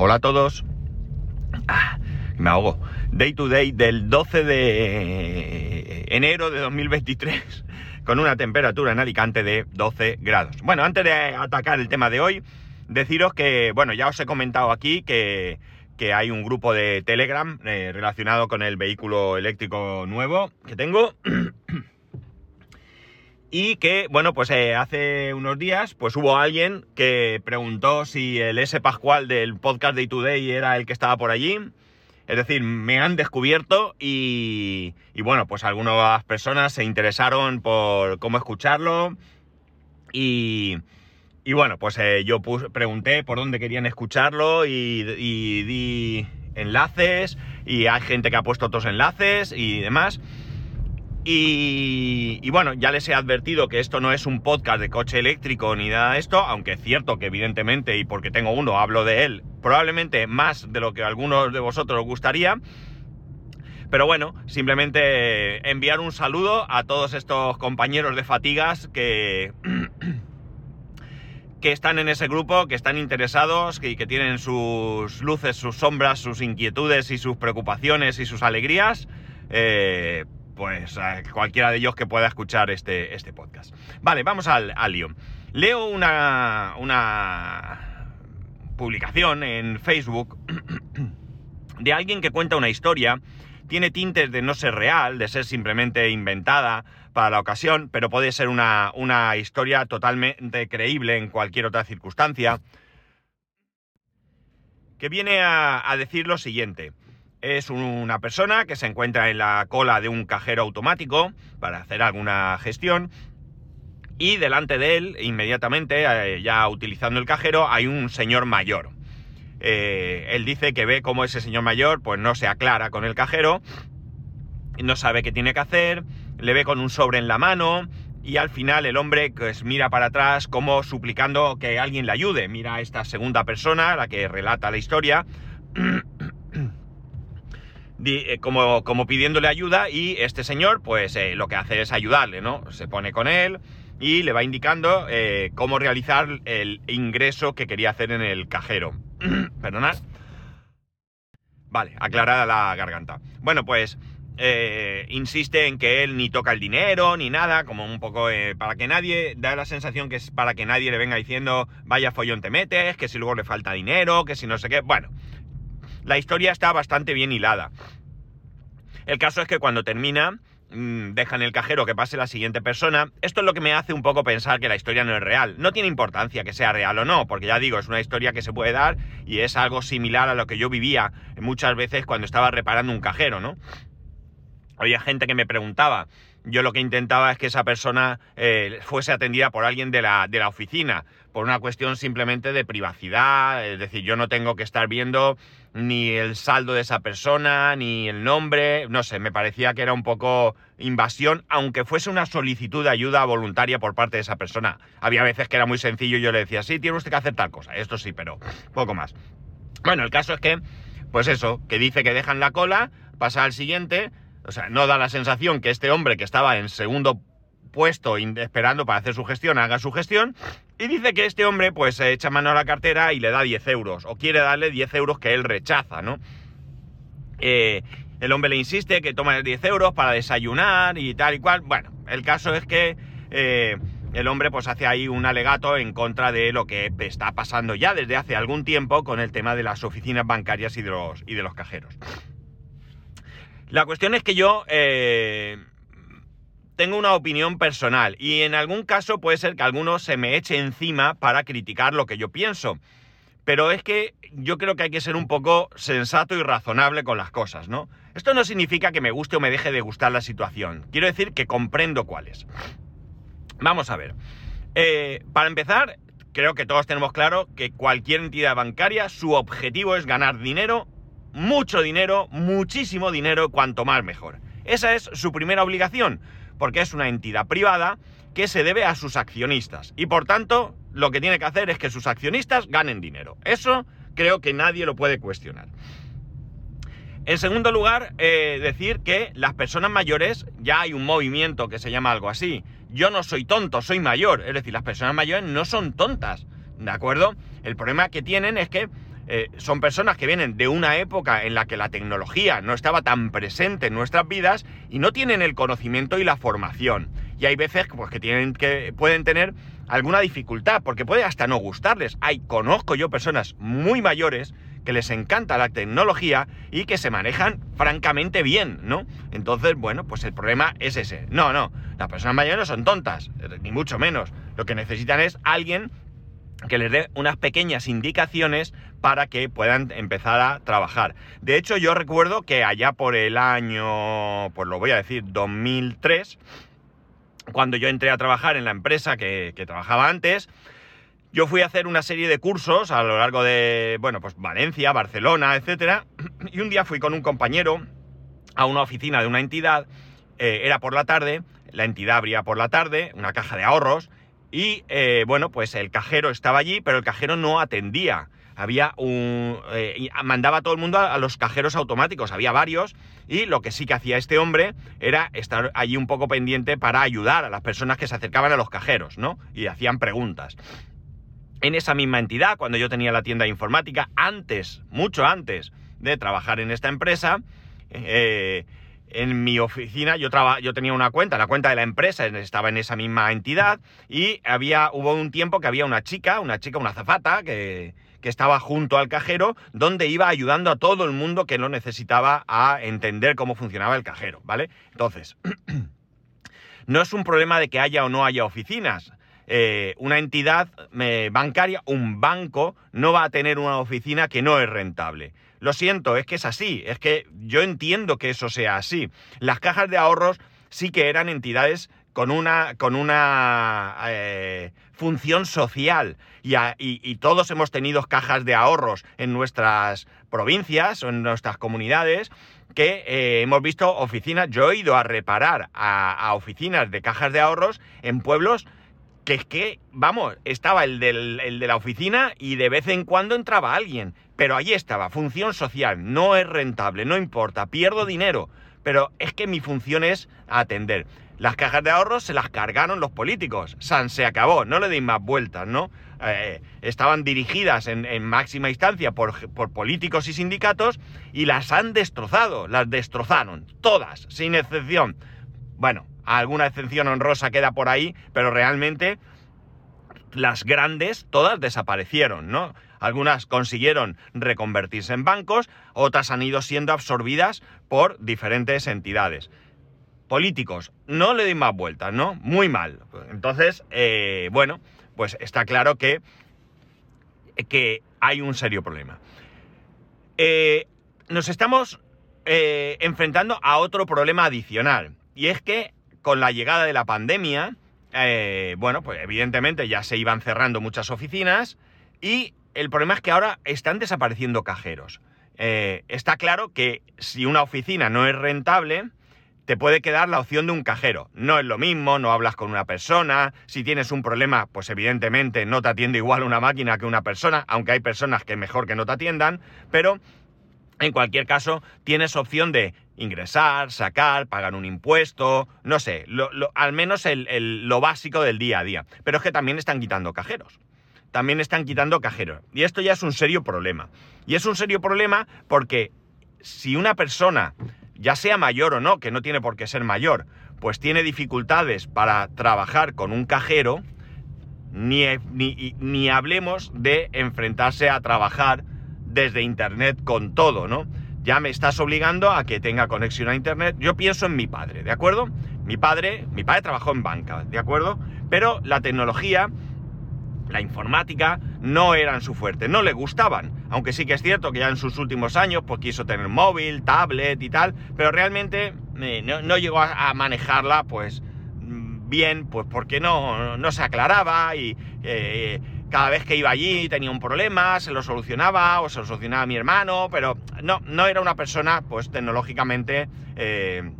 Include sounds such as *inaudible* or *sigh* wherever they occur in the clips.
Hola a todos. Ah, me ahogo. Day to day del 12 de enero de 2023 con una temperatura en Alicante de 12 grados. Bueno, antes de atacar el tema de hoy, deciros que, bueno, ya os he comentado aquí que, que hay un grupo de Telegram eh, relacionado con el vehículo eléctrico nuevo que tengo. *coughs* Y que, bueno, pues eh, hace unos días, pues hubo alguien que preguntó si el S. Pascual del podcast Day Today era el que estaba por allí. Es decir, me han descubierto y, y bueno, pues algunas personas se interesaron por cómo escucharlo. Y, y bueno, pues eh, yo pregunté por dónde querían escucharlo y di enlaces y hay gente que ha puesto otros enlaces y demás. Y, bueno, ya les he advertido que esto no es un podcast de coche eléctrico ni nada de esto, aunque es cierto que evidentemente, y porque tengo uno, hablo de él, probablemente más de lo que algunos de vosotros os gustaría. Pero bueno, simplemente enviar un saludo a todos estos compañeros de fatigas que, *coughs* que están en ese grupo, que están interesados y que, tienen sus luces, sus sombras, sus inquietudes y sus preocupaciones y sus alegrías. Eh, pues cualquiera de ellos que pueda escuchar este, este podcast. Vale, vamos al, lío. Leo una, una publicación en Facebook *clears throat* de alguien que cuenta una historia. Tiene tintes de no ser real, de ser simplemente inventada para la ocasión, pero puede ser una, una historia totalmente creíble en cualquier otra circunstancia. Que viene a, a decir lo siguiente. Es una persona que se encuentra en la cola de un cajero automático para hacer alguna gestión y delante de él, inmediatamente, eh, ya utilizando el cajero, hay un señor mayor. Eh, él dice que ve cómo ese señor mayor pues no se aclara con el cajero, no sabe qué tiene que hacer, le ve con un sobre en la mano y al final el hombre pues mira para atrás como suplicando que alguien le ayude. Mira a esta segunda persona, la que relata la historia, *clears throat* como, como, pidiéndole ayuda y este señor pues eh, lo que hace es ayudarle, ¿no? Se pone con él y le va indicando eh, cómo realizar el ingreso que quería hacer en el cajero. *clears throat* Perdonad. Vale, aclarada la garganta. Bueno, pues insiste en que él ni toca el dinero ni nada, como un poco para que nadie, da la sensación que es para que nadie le venga diciendo vaya follón te metes, que si luego le falta dinero, que si no sé qué. Bueno, la historia está bastante bien hilada. El caso es que cuando termina, mm, dejan el cajero que pase la siguiente persona. Esto es lo que me hace un poco pensar que la historia no es real. No tiene importancia que sea real o no, porque ya digo, es una historia que se puede dar y es algo similar a lo que yo vivía muchas veces cuando estaba reparando un cajero, ¿no? Había gente que me preguntaba, yo lo que intentaba es que esa persona eh, fuese atendida por alguien de la, de la oficina, por una cuestión simplemente de privacidad, es decir, yo no tengo que estar viendo ni el saldo de esa persona, ni el nombre, no sé, me parecía que era un poco invasión, aunque fuese una solicitud de ayuda voluntaria por parte de esa persona. Había veces que era muy sencillo y yo le decía, sí, tiene usted que hacer tal cosa, esto sí, pero poco más. Bueno, el caso es que, pues eso, que dice que dejan la cola, pasa al siguiente, o sea, no da la sensación que este hombre que estaba en segundo puesto esperando para hacer su gestión haga su gestión y dice que este hombre pues echa mano a la cartera y le da 10 euros o quiere darle 10 euros que él rechaza, ¿no? Eh, el hombre le insiste que toma 10 euros para desayunar y tal y cual. Bueno, el caso es que eh, el hombre pues hace ahí un alegato en contra de lo que está pasando ya desde hace algún tiempo con el tema de las oficinas bancarias y de los cajeros. La cuestión es que yo eh, tengo una opinión personal y en algún caso puede ser que alguno se me eche encima para criticar lo que yo pienso. Pero es que yo creo que hay que ser un poco sensato y razonable con las cosas, ¿no? Esto no significa que me guste o me deje de gustar la situación. Quiero decir que comprendo cuál es. Vamos a ver. Eh, para empezar, creo que todos tenemos claro que cualquier entidad bancaria, su objetivo es ganar dinero mucho dinero, muchísimo dinero, cuanto más mejor. Esa es su primera obligación, porque es una entidad privada que se debe a sus accionistas. Y por tanto, lo que tiene que hacer es que sus accionistas ganen dinero. Eso creo que nadie lo puede cuestionar. En segundo lugar, eh, decir que las personas mayores, ya hay un movimiento que se llama algo así. Yo no soy tonto, soy mayor. Es decir, las personas mayores no son tontas. ¿De acuerdo? El problema que tienen es que eh, son personas que vienen de una época en la que la tecnología no estaba tan presente en nuestras vidas y no tienen el conocimiento y la formación. Y hay veces pues, que, tienen que pueden tener alguna dificultad, porque puede hasta no gustarles. Hay, conozco yo personas muy mayores que les encanta la tecnología y que se manejan francamente bien, ¿no? Entonces, bueno, pues el problema es ese. No, no, las personas mayores no son tontas, ni mucho menos. Lo que necesitan es alguien que les dé unas pequeñas indicaciones para que puedan empezar a trabajar. De hecho, yo recuerdo que allá por el año, pues lo voy a decir, 2003, cuando yo entré a trabajar en la empresa que, trabajaba antes, yo fui a hacer una serie de cursos a lo largo de, bueno, pues Valencia, Barcelona, etc. *clears throat* Y un día fui con un compañero a una oficina de una entidad, eh, era por la tarde, la entidad abría por la tarde, una caja de ahorros, y eh, bueno, pues el cajero estaba allí, pero el cajero no atendía. Había un. Eh, mandaba a todo el mundo a, los cajeros automáticos, había varios, y lo que sí que hacía este hombre era estar allí un poco pendiente para ayudar a las personas que se acercaban a los cajeros, ¿no? Y hacían preguntas. En esa misma entidad, cuando yo tenía la tienda de informática, antes, mucho antes de trabajar en esta empresa, eh, en mi oficina, yo, yo tenía una cuenta, la cuenta de la empresa estaba en esa misma entidad y había, hubo un tiempo que había una chica, una chica, una zafata, que, que estaba junto al cajero, donde iba ayudando a todo el mundo que lo necesitaba a entender cómo funcionaba el cajero, ¿vale? Entonces, *clears throat* no es un problema de que haya o no haya oficinas. Eh, una entidad eh, bancaria, un banco, no va a tener una oficina que no es rentable. Lo siento, es que es así, es que yo entiendo que eso sea así. Las cajas de ahorros sí que eran entidades con una, con una eh, función social y, todos hemos tenido cajas de ahorros en nuestras provincias o en nuestras comunidades que eh, hemos visto oficinas, yo he ido a reparar a, oficinas de cajas de ahorros en pueblos que es que, vamos, estaba el, el de la oficina y de vez en cuando entraba alguien. Pero allí estaba, función social, no es rentable, no importa, pierdo dinero, pero es que mi función es atender. Las cajas de ahorros se las cargaron los políticos, San se acabó, no le deis más vueltas, ¿no? Eh, estaban dirigidas en, máxima instancia por, por, políticos y sindicatos y las han destrozado, las destrozaron, todas, sin excepción. Bueno, alguna excepción honrosa queda por ahí, pero realmente las grandes todas desaparecieron, ¿no? Algunas consiguieron reconvertirse en bancos, otras han ido siendo absorbidas por diferentes entidades. Políticos, no le doy más vueltas, ¿no? Muy mal. Entonces, eh, bueno, pues está claro que, que hay un serio problema. Eh, nos estamos eh, enfrentando a otro problema adicional, y es que con la llegada de la pandemia, bueno, pues evidentemente ya se iban cerrando muchas oficinas y el problema es que ahora están desapareciendo cajeros. Eh, está claro que si una oficina no es rentable, te puede quedar la opción de un cajero. No es lo mismo, no hablas con una persona. Si tienes un problema, pues evidentemente no te atiende igual una máquina que una persona, aunque hay personas que mejor que no te atiendan, pero en cualquier caso tienes opción de ingresar, sacar, pagar un impuesto, no sé, al menos lo básico del día a día. Pero es que también están quitando cajeros también están quitando cajeros. Y esto ya es un serio problema. Y es un serio problema porque si una persona, ya sea mayor o no, que no tiene por qué ser mayor, pues tiene dificultades para trabajar con un cajero, ni, ni, ni hablemos de enfrentarse a trabajar desde Internet con todo, ¿no? Ya me estás obligando a que tenga conexión a Internet. Yo pienso en mi padre, ¿de acuerdo? Mi padre, mi padre trabajó en banca, ¿de acuerdo? Pero la tecnología la informática no eran su fuerte, no le gustaban, aunque sí que es cierto que ya en sus últimos años pues quiso tener móvil, tablet y tal, pero realmente eh, no, llegó a, manejarla pues mm, bien, pues porque no, no se aclaraba y eh, cada vez que iba allí tenía un problema, se lo solucionaba o se lo solucionaba mi hermano, pero no, no era una persona pues tecnológicamente... Eh,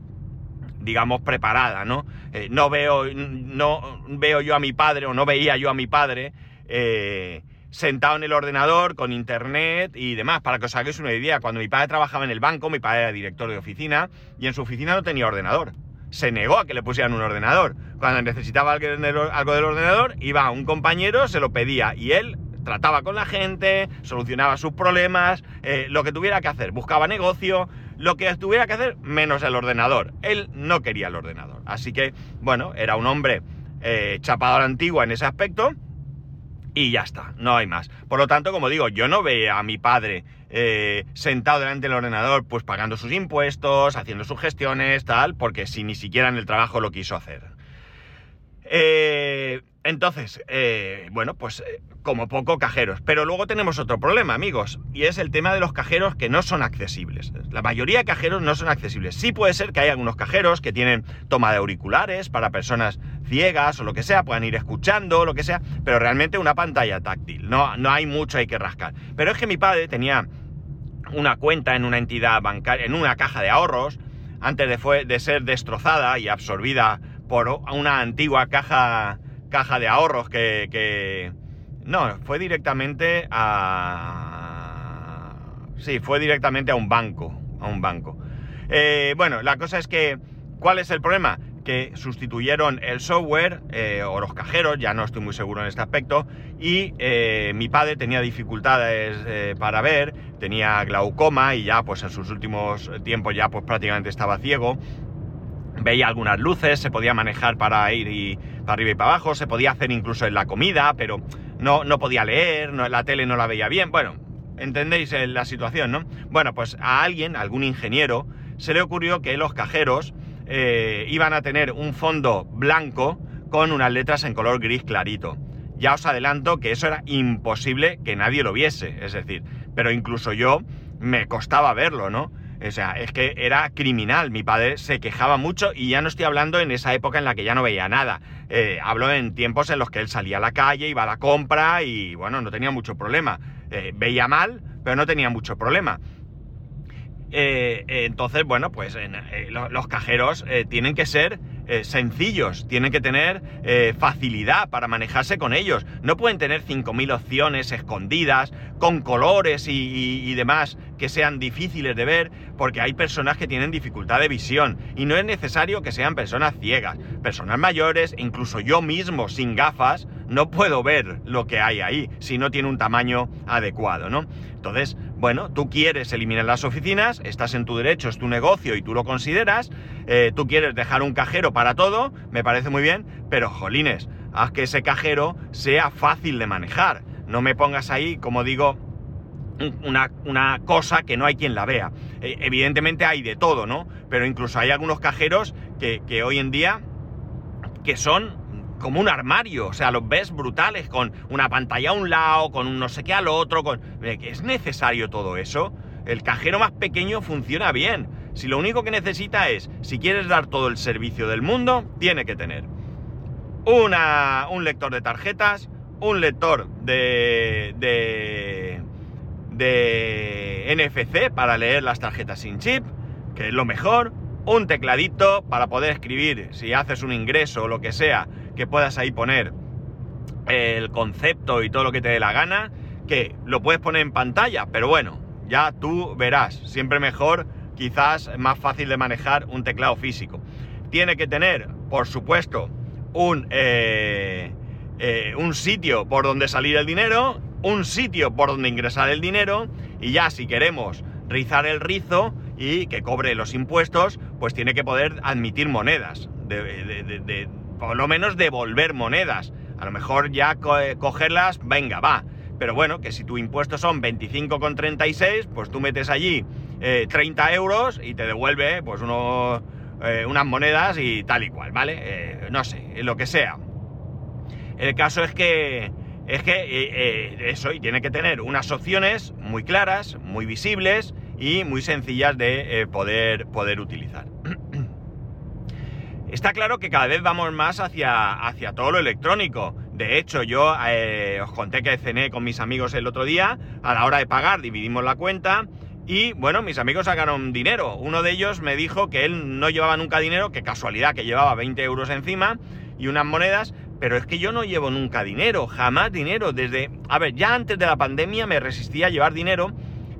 digamos, preparada, ¿no? Eh, no, veo, no veo yo a mi padre o no veía yo a mi padre eh, sentado en el ordenador con internet y demás, para que os hagáis una idea. Cuando mi padre trabajaba en el banco, mi padre era director de oficina y en su oficina no tenía ordenador. Se negó a que le pusieran un ordenador. Cuando necesitaba algo del ordenador, iba a un compañero, se lo pedía y él trataba con la gente, solucionaba sus problemas, eh, lo que tuviera que hacer, buscaba negocio, lo que tuviera que hacer menos el ordenador. Él no quería el ordenador. Así que, bueno, era un hombre eh, chapado a la antigua en ese aspecto y ya está, no hay más. Por lo tanto, como digo, yo no veía a mi padre eh, sentado delante del ordenador, pues pagando sus impuestos, haciendo sus gestiones, tal, porque si ni siquiera en el trabajo lo quiso hacer. Eh, entonces, eh, bueno, pues como poco cajeros. Pero luego tenemos otro problema, amigos, y es el tema de los cajeros que no son accesibles. La mayoría de cajeros no son accesibles. Sí puede ser que hay algunos cajeros que tienen toma de auriculares para personas ciegas o lo que sea, puedan ir escuchando, lo que sea, pero realmente una pantalla táctil. No, no hay mucho, hay que rascar. Pero es que mi padre tenía una cuenta en una entidad bancaria, en una caja de ahorros, antes de, fue, de ser destrozada y absorbida por una antigua caja, caja de ahorros que, que... No, fue directamente a... Sí, fue directamente a un banco, a un banco. Eh, bueno, la cosa es que, ¿cuál es el problema? que sustituyeron el software eh, o los cajeros, ya no estoy muy seguro en este aspecto, y eh, mi padre tenía dificultades para ver, tenía glaucoma y ya pues en sus últimos tiempos ya pues prácticamente estaba ciego. Veía algunas luces, se podía manejar para ir y, para arriba y para abajo, se podía hacer incluso en la comida, pero no, no podía leer, no, la tele no la veía bien. Bueno, entendéis la situación, ¿no? Bueno, pues a alguien, algún ingeniero, se le ocurrió que los cajeros eh, iban a tener un fondo blanco con unas letras en color gris clarito. Ya os adelanto que eso era imposible que nadie lo viese, es decir, pero incluso yo me costaba verlo, ¿no? O sea, es que era criminal. Mi padre se quejaba mucho y ya no estoy hablando en esa época en la que ya no veía nada. Eh, hablo en tiempos en los que él salía a la calle, iba a la compra y bueno, no tenía mucho problema. Eh, veía mal, pero no tenía mucho problema. Eh, eh, entonces, bueno, pues eh, los cajeros tienen que ser sencillos, tienen que tener facilidad para manejarse con ellos. No pueden tener 5.000 opciones escondidas, con colores y, demás que sean difíciles de ver, porque hay personas que tienen dificultad de visión. Y no es necesario que sean personas ciegas. Personas mayores, incluso yo mismo sin gafas, no puedo ver lo que hay ahí si no tiene un tamaño adecuado, ¿no? Entonces, bueno, tú quieres eliminar las oficinas, estás en tu derecho, es tu negocio y tú lo consideras, eh, tú quieres dejar un cajero para todo, me parece muy bien, pero jolines, haz que ese cajero sea fácil de manejar. No me pongas ahí, como digo, una, cosa que no hay quien la vea. Eh, evidentemente hay de todo, ¿no? Pero incluso hay algunos cajeros que, que hoy en día que son como un armario, o sea, los ves brutales, con una pantalla a un lado, con un no sé qué al otro, con... ¿Es necesario todo eso? El cajero más pequeño funciona bien. Si lo único que necesita es, si quieres dar todo el servicio del mundo, tiene que tener una, un lector de tarjetas, un lector de, de, de NFC para leer las tarjetas sin chip, que es lo mejor, un tecladito para poder escribir si haces un ingreso o lo que sea, que puedas ahí poner el concepto y todo lo que te dé la gana, que lo puedes poner en pantalla, pero bueno, ya tú verás, siempre mejor, quizás más fácil de manejar un teclado físico. Tiene que tener, por supuesto, un, eh, eh, un sitio por donde salir el dinero, un sitio por donde ingresar el dinero, y ya si queremos rizar el rizo, y que cobre los impuestos, pues tiene que poder admitir monedas, de, por lo menos devolver monedas. A lo mejor ya eh, cogerlas, venga, va. Pero bueno, que si tu impuesto son 25,36, pues tú metes allí 30 eh, euros y te devuelve pues uno, eh, unas monedas y tal y cual, ¿vale? no sé, lo que sea. El caso es que es que eso y tiene que tener unas opciones muy claras, muy visibles y muy sencillas de poder, poder utilizar. *clears throat* Está claro que cada vez vamos más hacia, hacia todo lo electrónico. De hecho, yo eh, os conté que cené con mis amigos el otro día. A la hora de pagar dividimos la cuenta. Y bueno, mis amigos sacaron dinero. Uno de ellos me dijo que él no llevaba nunca dinero, que casualidad que llevaba 20 euros encima y unas monedas. Pero es que yo no llevo nunca dinero, jamás dinero. Desde. A ver, ya antes de la pandemia me resistía a llevar dinero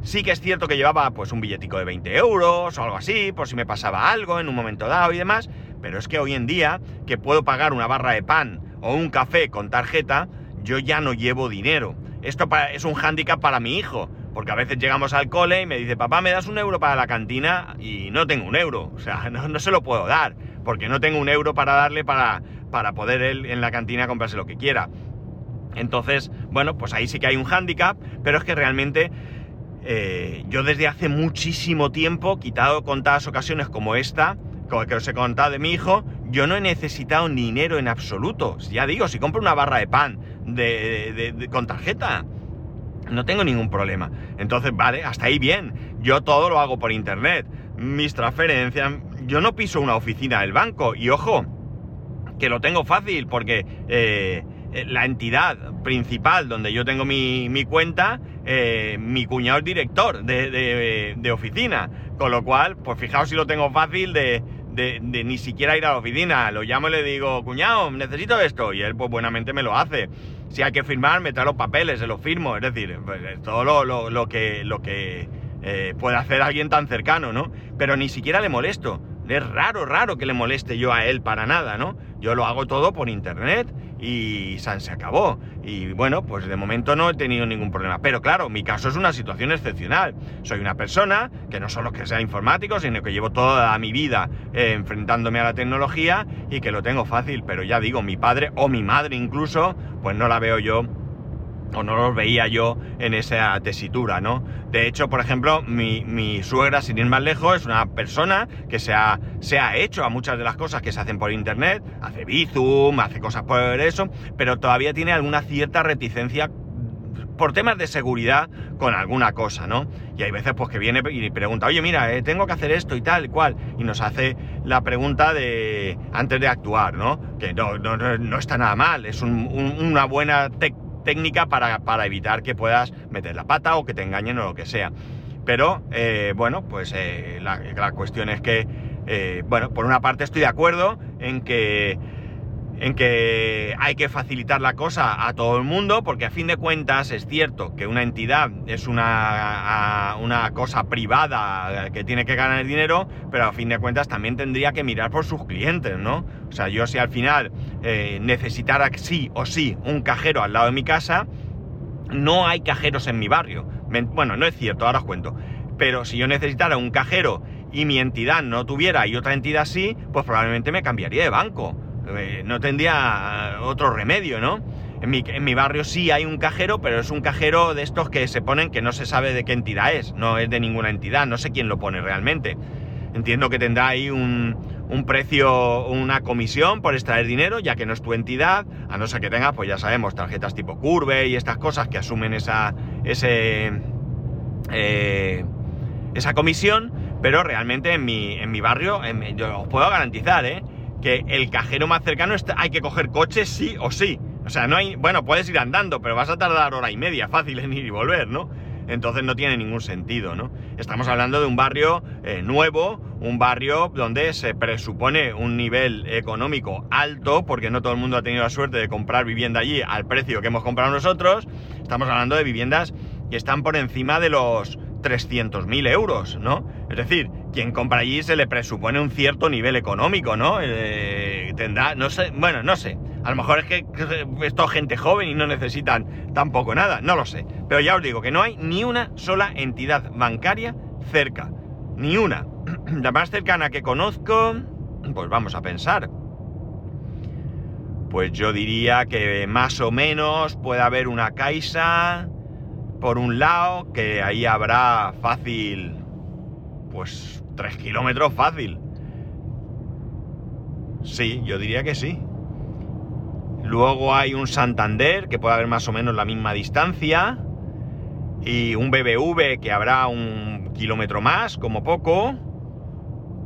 Sí que es cierto que llevaba pues un billetico de 20 euros o algo así, por si me pasaba algo en un momento dado y demás, pero es que hoy en día que puedo pagar una barra de pan o un café con tarjeta, yo ya no llevo dinero. esto es un hándicap para mi hijo, porque a veces llegamos al cole y me dice, papá, ¿me das un euro para la cantina? Y no tengo un euro, o sea, *laughs* no, se lo puedo dar, porque no tengo un euro para darle para, para poder él en la cantina comprarse lo que quiera. Entonces, bueno, pues ahí sí que hay un hándicap, pero es que realmente eh, yo desde hace muchísimo tiempo, quitado contadas ocasiones como esta, que os he contado de mi hijo, yo no he necesitado dinero en absoluto. Ya digo, si compro una barra de pan con tarjeta, no tengo ningún problema. Entonces, vale, hasta ahí bien. Yo todo lo hago por internet. Mis transferencias, yo no piso una oficina del banco. Y ojo, que lo tengo fácil porque eh, la entidad principal donde yo tengo mi, cuenta, eh, mi cuñado es director de oficina. Con lo cual, pues fijaos si lo tengo fácil de, de, ni siquiera ir a la oficina. Lo llamo y le digo, cuñado, necesito esto. Y él, pues buenamente me lo hace. Si hay que firmar, me trae los papeles, se los firmo. Es decir, pues, todo lo, lo, que, lo que eh, puede hacer alguien tan cercano, ¿no? Pero ni siquiera le molesto. Es raro, raro que le moleste yo a él para nada, ¿no? Yo lo hago todo por internet y se acabó. Y bueno, pues de momento no he tenido ningún problema. Pero claro, mi caso es una situación excepcional. Soy una persona que no solo que sea informático, sino que llevo toda mi vida eh, enfrentándome a la tecnología y que lo tengo fácil. Pero ya digo, mi padre o mi madre incluso, pues no la veo yo o no los veía yo en esa tesitura, ¿no? De hecho, por ejemplo, mi, suegra, sin ir más lejos, es una persona que se ha, se ha hecho a muchas de las cosas que se hacen por internet, hace Bizum, hace cosas por eso, pero todavía tiene alguna cierta reticencia por temas de seguridad con alguna cosa, ¿no? Y hay veces pues que viene y pregunta, oye, mira, eh, tengo que hacer esto y tal cual, y nos hace la pregunta de antes de actuar, ¿no? Que no, no, no está nada mal, es una buena técnica técnica para, evitar que puedas meter la pata o que te engañen o lo que sea. Pero, eh, bueno, pues eh, la, cuestión es que, eh, bueno, por una parte estoy de acuerdo en que en que hay que facilitar la cosa a todo el mundo, porque a fin de cuentas es cierto que una entidad es una, una cosa privada que tiene que ganar dinero, pero a fin de cuentas también tendría que mirar por sus clientes, ¿no? O sea, yo si al final eh, necesitara sí o sí un cajero al lado de mi casa, no hay cajeros en mi barrio. Bueno, no es cierto, ahora os cuento. Pero si yo necesitara un cajero y mi entidad no tuviera y otra entidad sí, pues probablemente me cambiaría de banco eh, no tendría otro remedio, ¿no? En mi, barrio sí hay un cajero, pero es un cajero de estos que se ponen que no se sabe de qué entidad es, no es de ninguna entidad, no sé quién lo pone realmente. Entiendo que tendrá ahí un, precio, una comisión por extraer dinero, ya que no es tu entidad, a no ser que tenga, pues ya sabemos, tarjetas tipo Curve y estas cosas que asumen esa, eh, esa comisión, pero realmente en mi, en mi barrio, yo os puedo garantizar, ¿eh? Que el cajero más cercano está, hay que coger coche sí o sí. O sea, no hay. Bueno, puedes ir andando, pero vas a tardar hora y media fácil en ir y volver, ¿no? Entonces no tiene ningún sentido, ¿no? Estamos hablando de un barrio eh, nuevo, un barrio donde se presupone un nivel económico alto, porque no todo el mundo ha tenido la suerte de comprar vivienda allí al precio que hemos comprado nosotros. Estamos hablando de viviendas que están por encima de los 300.000 euros, ¿no? Es decir, quien compra allí se le presupone un cierto nivel económico, ¿no? Eh, tendrá, no sé, bueno, no sé. A lo mejor es que, esto es gente joven y no necesitan tampoco nada, no lo sé. Pero ya os digo que no hay ni una sola entidad bancaria cerca. Ni una. *clears throat* La más cercana que conozco, pues vamos a pensar. Pues yo diría que más o menos puede haber una Caixa por un lado, que ahí habrá fácil, pues 3 kilómetros fácil. Sí, yo diría que sí. Luego hay un Santander, que puede haber más o menos la misma distancia. Y un BBV, que habrá un kilómetro más, como poco.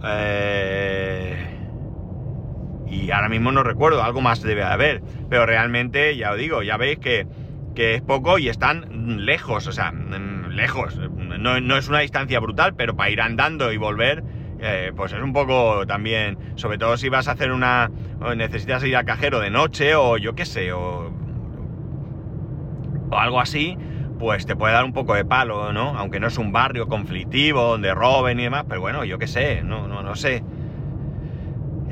Eh, y ahora mismo no recuerdo, algo más debe haber. Pero realmente, ya os digo, ya veis que que es poco y están lejos, o sea, mm, lejos. No, es una distancia brutal, pero para ir andando y volver, eh, pues es un poco también, sobre todo si vas a hacer una, necesitas ir al cajero de noche o yo qué sé, o, o algo así, pues te puede dar un poco de palo, ¿no? Aunque no es un barrio conflictivo donde roben y demás, pero bueno, yo qué sé, no, no, no sé.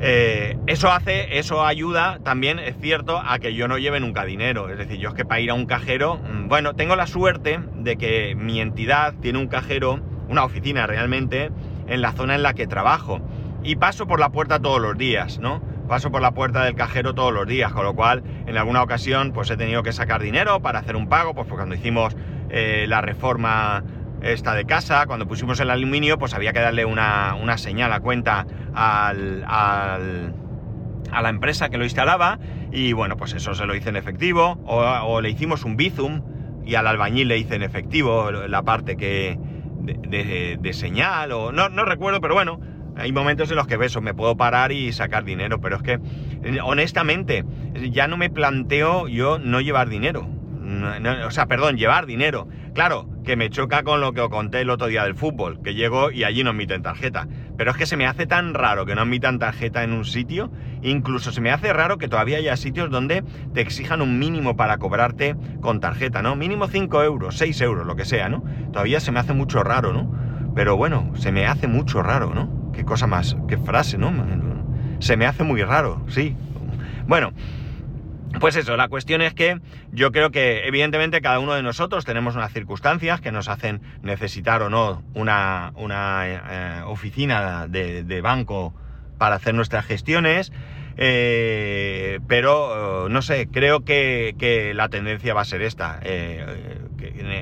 Eh, eso hace, eso ayuda también, es cierto, a que yo no lleve nunca dinero. Es decir, yo es que para ir a un cajero, mm, bueno, tengo la suerte de que mi entidad tiene un cajero, una oficina realmente, en la zona en la que trabajo. Y paso por la puerta todos los días, ¿no? paso por la puerta del cajero todos los días, con lo cual en alguna ocasión pues he tenido que sacar dinero para hacer un pago, pues cuando hicimos eh, la reforma esta de casa, cuando pusimos el aluminio, pues había que darle una, señal a cuenta al, a la empresa que lo instalaba y bueno, pues eso se lo hice en efectivo o, le hicimos un bizum y al albañil le hice en efectivo la parte que de, de señal o no, no recuerdo, pero bueno, hay momentos en los que beso, me puedo parar y sacar dinero, pero es que, honestamente, ya no me planteo yo no llevar dinero. O sea, perdón, llevar dinero. Claro, que me choca con lo que os conté el otro día del fútbol, que llego y allí no admiten tarjeta. Pero es que se me hace tan raro que no admitan tarjeta en un sitio, incluso se me hace raro que todavía haya sitios donde te exijan un mínimo para cobrarte con tarjeta, ¿no? Mínimo 5 euros, 6 euros, lo que sea, ¿no? Todavía se me hace mucho raro, ¿no? Pero bueno, se me hace mucho raro, ¿no? qué cosa más, qué frase, ¿no? Se me hace muy raro, sí. Bueno, pues eso, la cuestión es que yo creo que evidentemente cada uno de nosotros tenemos unas circunstancias que nos hacen necesitar o no una, una eh, oficina de, banco para hacer nuestras gestiones, eh, pero no sé, creo que, la tendencia va a ser esta. Eh,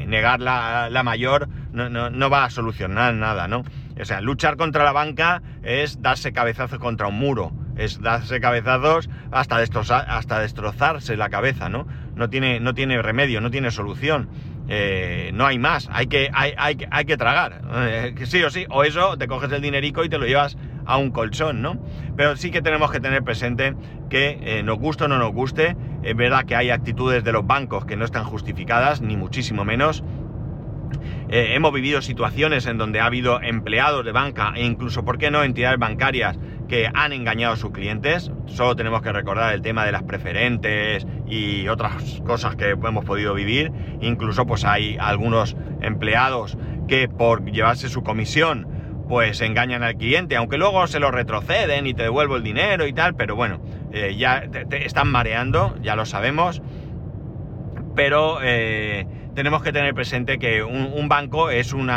negar la, la mayor no, no, no, va a solucionar nada, ¿no? O sea, luchar contra la banca es darse cabezazos contra un muro, es darse cabezazos hasta, destrozar, hasta destrozarse la cabeza, ¿no? No tiene, no tiene remedio, no tiene solución. Eh, no hay más, hay que, hay, hay, hay que tragar, eh, sí o sí, o eso, te coges el dinerico y te lo llevas a un colchón, ¿no? Pero sí que tenemos que tener presente que eh, nos guste o no nos guste, es verdad que hay actitudes de los bancos que no están justificadas, ni muchísimo menos, hemos vivido situaciones en donde ha habido empleados de banca e incluso, ¿por qué no?, entidades bancarias que han engañado a sus clientes. Solo tenemos que recordar el tema de las preferentes y otras cosas que hemos podido vivir. Incluso pues hay algunos empleados que por llevarse su comisión pues engañan al cliente, aunque luego se lo retroceden y te devuelvo el dinero y tal, pero bueno, eh, ya te, están mareando, ya lo sabemos. Pero eh, tenemos que tener presente que un, banco es un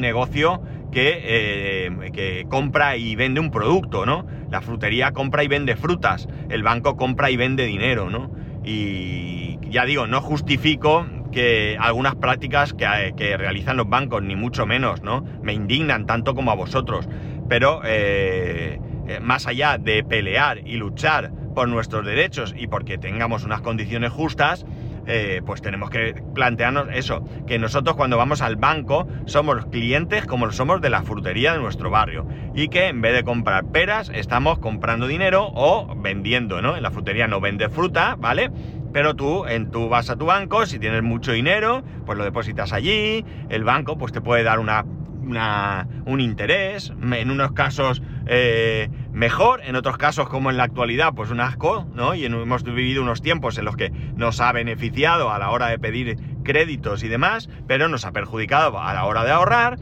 negocio que, eh, que, compra y vende un producto, ¿no? La frutería compra y vende frutas, el banco compra y vende dinero, ¿no? Y ya digo, no justifico que algunas prácticas que, realizan los bancos, ni mucho menos, ¿no? Me indignan tanto como a vosotros. Pero eh, eh, más allá de pelear y luchar por nuestros derechos y porque tengamos unas condiciones justas, eh, pues tenemos que plantearnos eso, que nosotros cuando vamos al banco somos clientes como somos de la frutería de nuestro barrio y que en vez de comprar peras estamos comprando dinero o vendiendo, ¿no? En la frutería no vende fruta, ¿vale? Pero tú, en, tú vas a tu banco, si tienes mucho dinero, pues lo depositas allí, el banco pues te puede dar una un interés, en unos casos eh, mejor, en otros casos como en la actualidad, pues un asco, ¿no? Y hemos vivido unos tiempos en los que nos ha beneficiado a la hora de pedir créditos y demás, pero nos ha perjudicado a la hora de ahorrar.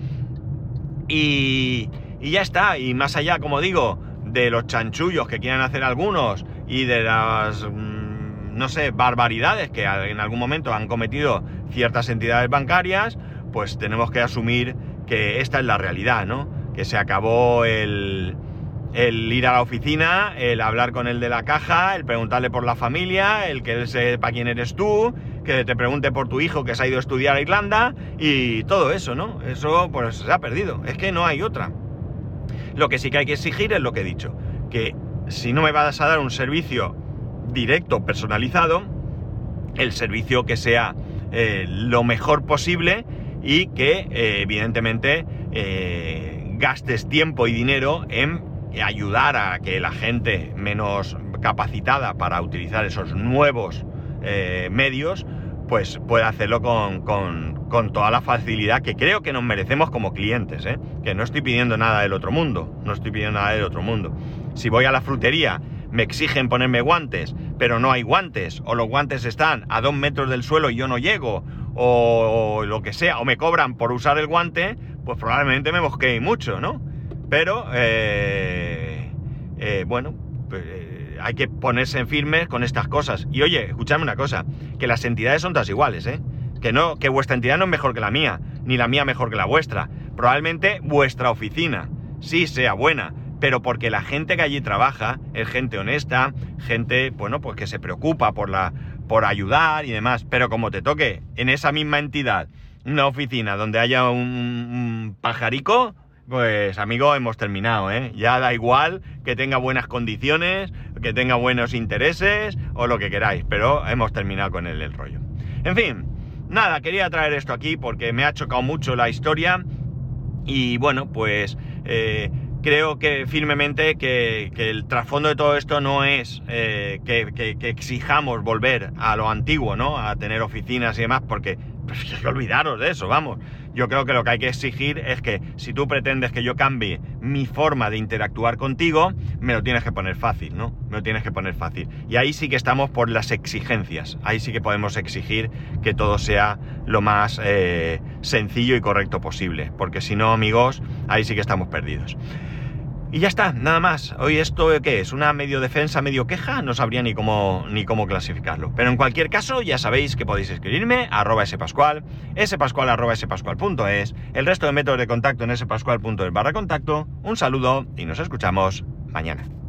Y, y ya está, y más allá, como digo, de los chanchullos que quieran hacer algunos y de las, mm, no sé, barbaridades que en algún momento han cometido ciertas entidades bancarias, pues tenemos que asumir que esta es la realidad, ¿no? Que se acabó el, ir a la oficina, el hablar con el de la caja, el preguntarle por la familia, el que él sepa quién eres tú, que te pregunte por tu hijo que se ha ido a estudiar a Irlanda y todo eso, ¿no? Eso pues se ha perdido, es que no hay otra. Lo que sí que hay que exigir es lo que he dicho, que si no me vas a dar un servicio directo, personalizado, el servicio que sea eh, lo mejor posible y que eh, evidentemente eh, gastes tiempo y dinero en ayudar a que la gente menos capacitada para utilizar esos nuevos eh, medios pues pueda hacerlo con, con, toda la facilidad que creo que nos merecemos como clientes, que no estoy pidiendo nada del otro mundo, no estoy pidiendo nada del otro mundo. Si voy a la frutería, me exigen ponerme guantes, pero no hay guantes, o los guantes están a dos metros del suelo y yo no llego, o, lo que sea, o me cobran por usar el guante, pues probablemente me mosquee mucho, ¿no? Pero, eh, eh, bueno, pues, eh, hay que ponerse en firme con estas cosas. Y oye, escuchadme una cosa, que las entidades son todas iguales, ¿eh? Que no, que vuestra entidad no es mejor que la mía, ni la mía mejor que la vuestra. Probablemente vuestra oficina sí sea buena, pero porque la gente que allí trabaja es gente honesta, gente, bueno, pues que se preocupa por la por ayudar y demás, pero como te toque en esa misma entidad una oficina donde haya un, pajarico, pues amigo, hemos terminado, ¿eh? Ya da igual que tenga buenas condiciones, que tenga buenos intereses o lo que queráis, pero hemos terminado con el, el rollo. En fin, nada, quería traer esto aquí porque me ha chocado mucho la historia y bueno, pues eh, creo que firmemente que, el trasfondo de todo esto no es eh, que, exijamos volver a lo antiguo, ¿no? A tener oficinas y demás, porque pues, olvidaros de eso, vamos. Yo creo que lo que hay que exigir es que si tú pretendes que yo cambie mi forma de interactuar contigo, me lo tienes que poner fácil, ¿no? Me lo tienes que poner fácil. Y ahí sí que estamos por las exigencias. Ahí sí que podemos exigir que todo sea lo más eh, sencillo y correcto posible. Porque si no, amigos, ahí sí que estamos perdidos. Y ya está, nada más. Hoy esto qué es, una medio defensa, medio queja, no sabría ni cómo ni cómo clasificarlo. Pero en cualquier caso, ya sabéis que podéis escribirme a arroba spascual, spascual el resto de métodos de contacto en spascual.es barra contacto. Un saludo y nos escuchamos mañana.